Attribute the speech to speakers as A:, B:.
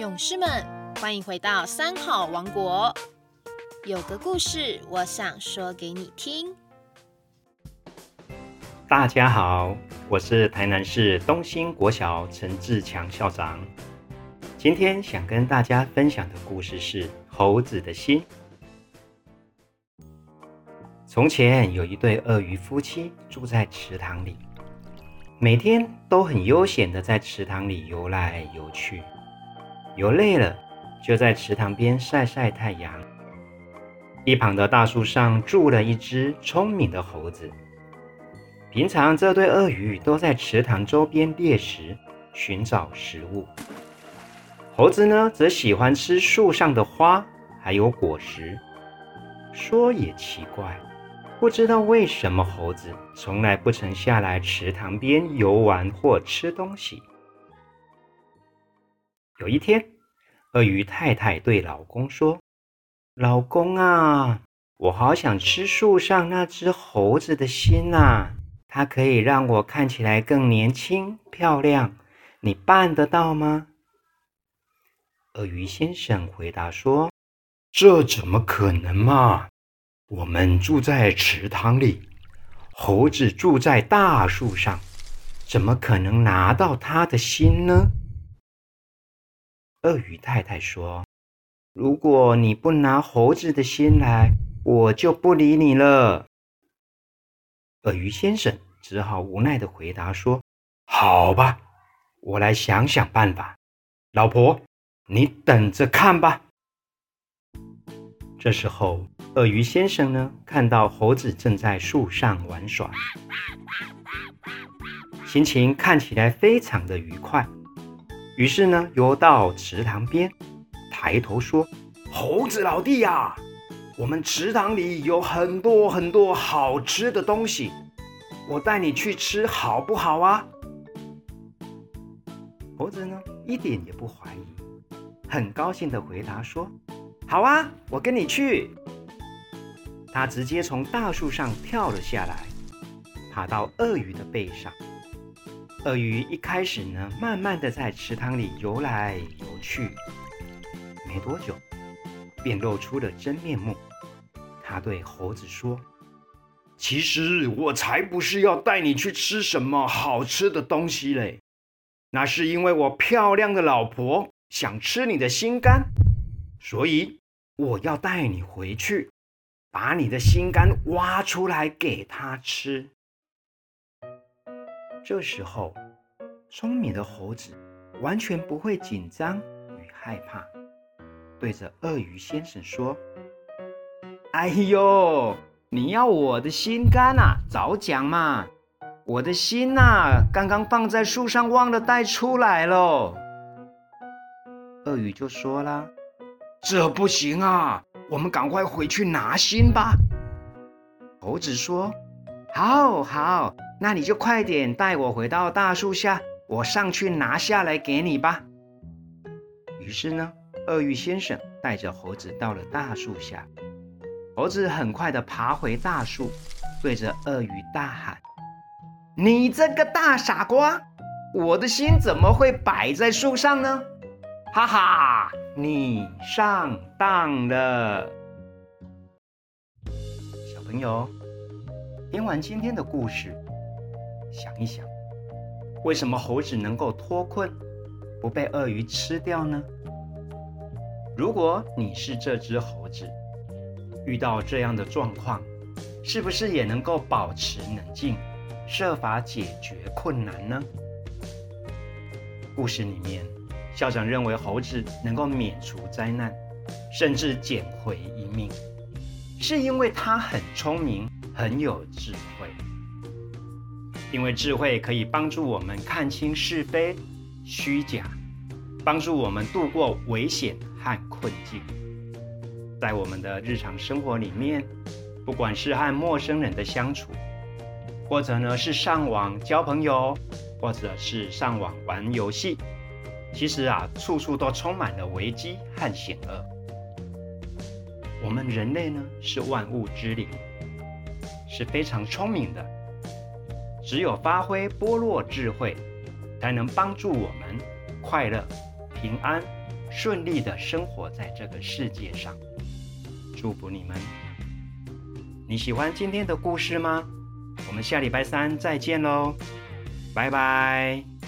A: 勇士们，欢迎回到三好王国。有个故事，我想说给你听。
B: 大家好，我是台南市东兴国小陈志强校长。今天想跟大家分享的故事是《猴子的心》。从前有一对鳄鱼夫妻住在池塘里，每天都很悠闲的在池塘里游来游去。游累了，就在池塘边晒晒太阳。一旁的大树上住了一只聪明的猴子。平常这对鳄鱼都在池塘周边猎食，寻找食物。猴子呢，则喜欢吃树上的花，还有果实。说也奇怪，不知道为什么猴子从来不曾下来池塘边游玩或吃东西。有一天，鳄鱼太太对老公说：“老公啊，我好想吃树上那只猴子的心呐，它可以让我看起来更年轻漂亮，你办得到吗？”鳄鱼先生回答说：“这怎么可能嘛？我们住在池塘里，猴子住在大树上，怎么可能拿到它的心呢？”鳄鱼太太说：“如果你不拿猴子的心来，我就不理你了。”鳄鱼先生只好无奈的回答说：“好吧，我来想想办法。老婆，你等着看吧。”这时候，鳄鱼先生呢，看到猴子正在树上玩耍，心情看起来非常的愉快。于是呢，游到池塘边，抬头说：“猴子老弟呀，我们池塘里有很多很多好吃的东西，我带你去吃好不好啊？”猴子呢，一点也不怀疑，很高兴的回答说：“好啊，我跟你去。”他直接从大树上跳了下来，爬到鳄鱼的背上。鳄鱼一开始呢，慢慢的在池塘里游来游去，没多久，便露出了真面目。他对猴子说：“其实我才不是要带你去吃什么好吃的东西嘞，那是因为我漂亮的老婆想吃你的心肝，所以我要带你回去，把你的心肝挖出来给她吃。”这时候，聪明的猴子完全不会紧张与害怕，对着鳄鱼先生说：“哎呦，你要我的心肝啊？早讲嘛！我的心呐，刚刚放在树上，忘了带出来喽。”鳄鱼就说啦：“这不行啊，我们赶快回去拿心吧。”猴子说：“好好。”那你就快点带我回到大树下，我上去拿下来给你吧。于是呢，鳄鱼先生带着猴子到了大树下。猴子很快的爬回大树，对着鳄鱼大喊：“你这个大傻瓜，我的心怎么会摆在树上呢？哈哈，你上当了！”小朋友，听完今天的故事。想一想，为什么猴子能够脱困，不被鳄鱼吃掉呢？如果你是这只猴子，遇到这样的状况，是不是也能够保持冷静，设法解决困难呢？故事里面，校长认为猴子能够免除灾难，甚至捡回一命，是因为它很聪明，很有智慧。因为智慧可以帮助我们看清是非、虚假，帮助我们度过危险和困境。在我们的日常生活里面，不管是和陌生人的相处，或者呢是上网交朋友，或者是上网玩游戏，其实啊，处处都充满了危机和险恶。我们人类呢是万物之灵，是非常聪明的。只有发挥波若智慧，才能帮助我们快乐、平安、顺利的生活在这个世界上。祝福你们！你喜欢今天的故事吗？我们下礼拜三再见喽，拜拜。